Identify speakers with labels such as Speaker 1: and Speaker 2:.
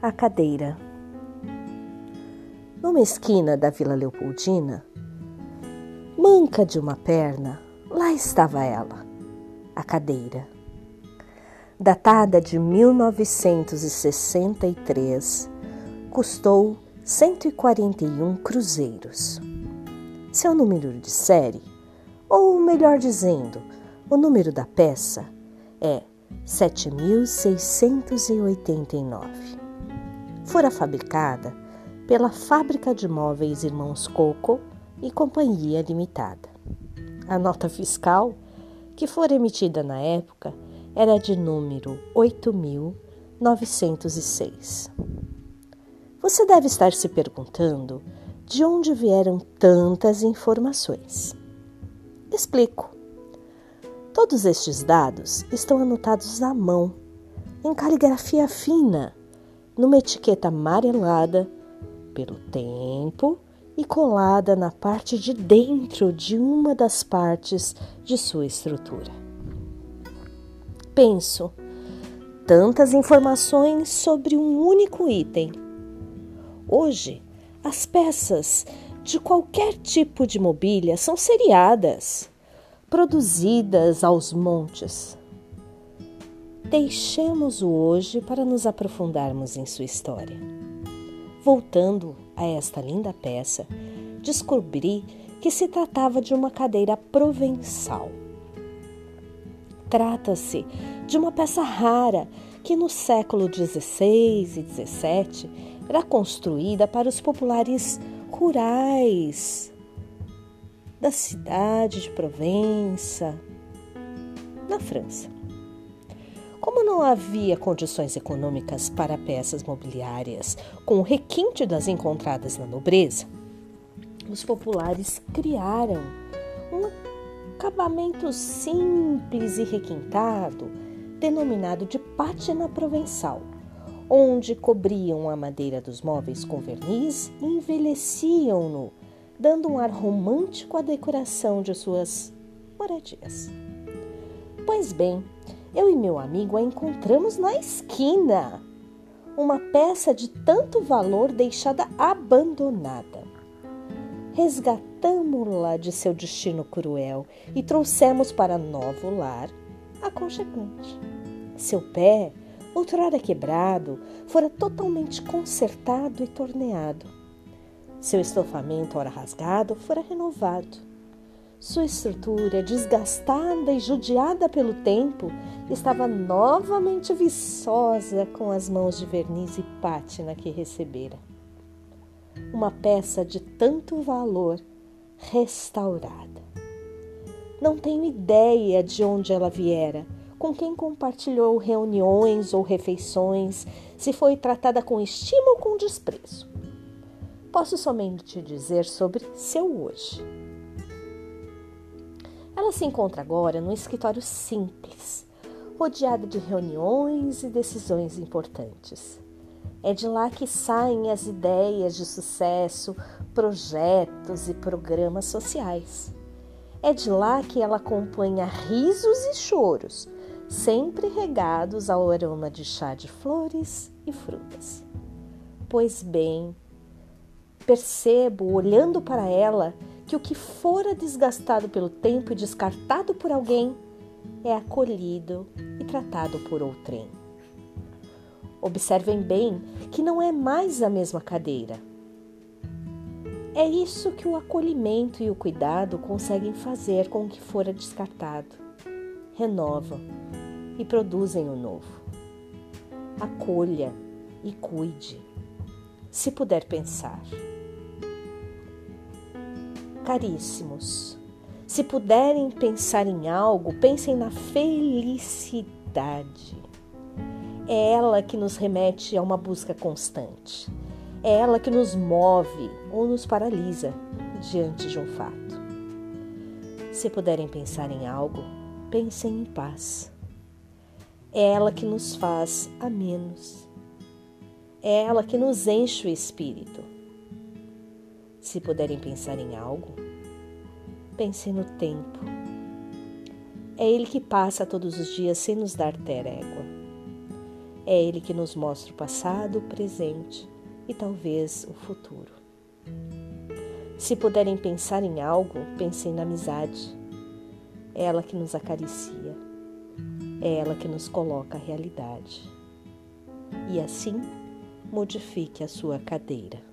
Speaker 1: A cadeira. Numa esquina da Vila Leopoldina, manca de uma perna, lá estava ela, a cadeira. Datada de 1963, custou 141 cruzeiros. Seu número de série, ou melhor dizendo, o número da peça, é 7689 fora fabricada pela Fábrica de Móveis Irmãos Coco e Companhia Limitada. A nota fiscal, que for emitida na época, era de número 8906. Você deve estar se perguntando de onde vieram tantas informações. Explico. Todos estes dados estão anotados à mão, em caligrafia fina numa etiqueta amarelada pelo tempo e colada na parte de dentro de uma das partes de sua estrutura. Penso, tantas informações sobre um único item. Hoje, as peças de qualquer tipo de mobília são seriadas, produzidas aos montes Deixemos-o hoje para nos aprofundarmos em sua história. Voltando a esta linda peça, descobri que se tratava de uma cadeira provençal. Trata-se de uma peça rara que no século XVI e XVII era construída para os populares rurais da cidade de Provença, na França. Como não havia condições econômicas para peças mobiliárias com o requinte das encontradas na nobreza, os populares criaram um acabamento simples e requintado, denominado de pátina provençal, onde cobriam a madeira dos móveis com verniz e envelheciam-no, dando um ar romântico à decoração de suas moradias. Pois bem, eu e meu amigo a encontramos na esquina. Uma peça de tanto valor deixada abandonada. Resgatamos-la de seu destino cruel e trouxemos para novo lar aconchegante. Seu pé, outrora quebrado, fora totalmente consertado e torneado. Seu estofamento, ora rasgado, fora renovado sua estrutura, desgastada e judiada pelo tempo, estava novamente viçosa com as mãos de verniz e pátina que recebera. Uma peça de tanto valor restaurada. Não tenho ideia de onde ela viera, com quem compartilhou reuniões ou refeições, se foi tratada com estima ou com desprezo. Posso somente dizer sobre seu hoje. Ela se encontra agora num escritório simples, rodeada de reuniões e decisões importantes. É de lá que saem as ideias de sucesso, projetos e programas sociais. É de lá que ela acompanha risos e choros, sempre regados ao aroma de chá de flores e frutas. Pois bem, percebo, olhando para ela, que o que fora desgastado pelo tempo e descartado por alguém é acolhido e tratado por outrem. Observem bem que não é mais a mesma cadeira. É isso que o acolhimento e o cuidado conseguem fazer com o que fora descartado. Renovam e produzem o novo. Acolha e cuide, se puder pensar. Caríssimos, se puderem pensar em algo, pensem na felicidade. É ela que nos remete a uma busca constante. É ela que nos move ou nos paralisa diante de um fato. Se puderem pensar em algo, pensem em paz. É ela que nos faz a menos. É ela que nos enche o espírito se puderem pensar em algo, pensem no tempo. É ele que passa todos os dias sem nos dar trégua. É Ele que nos mostra o passado, o presente e talvez o futuro. Se puderem pensar em algo, pensem na amizade. É ela que nos acaricia, é ela que nos coloca a realidade. E assim, modifique a sua cadeira.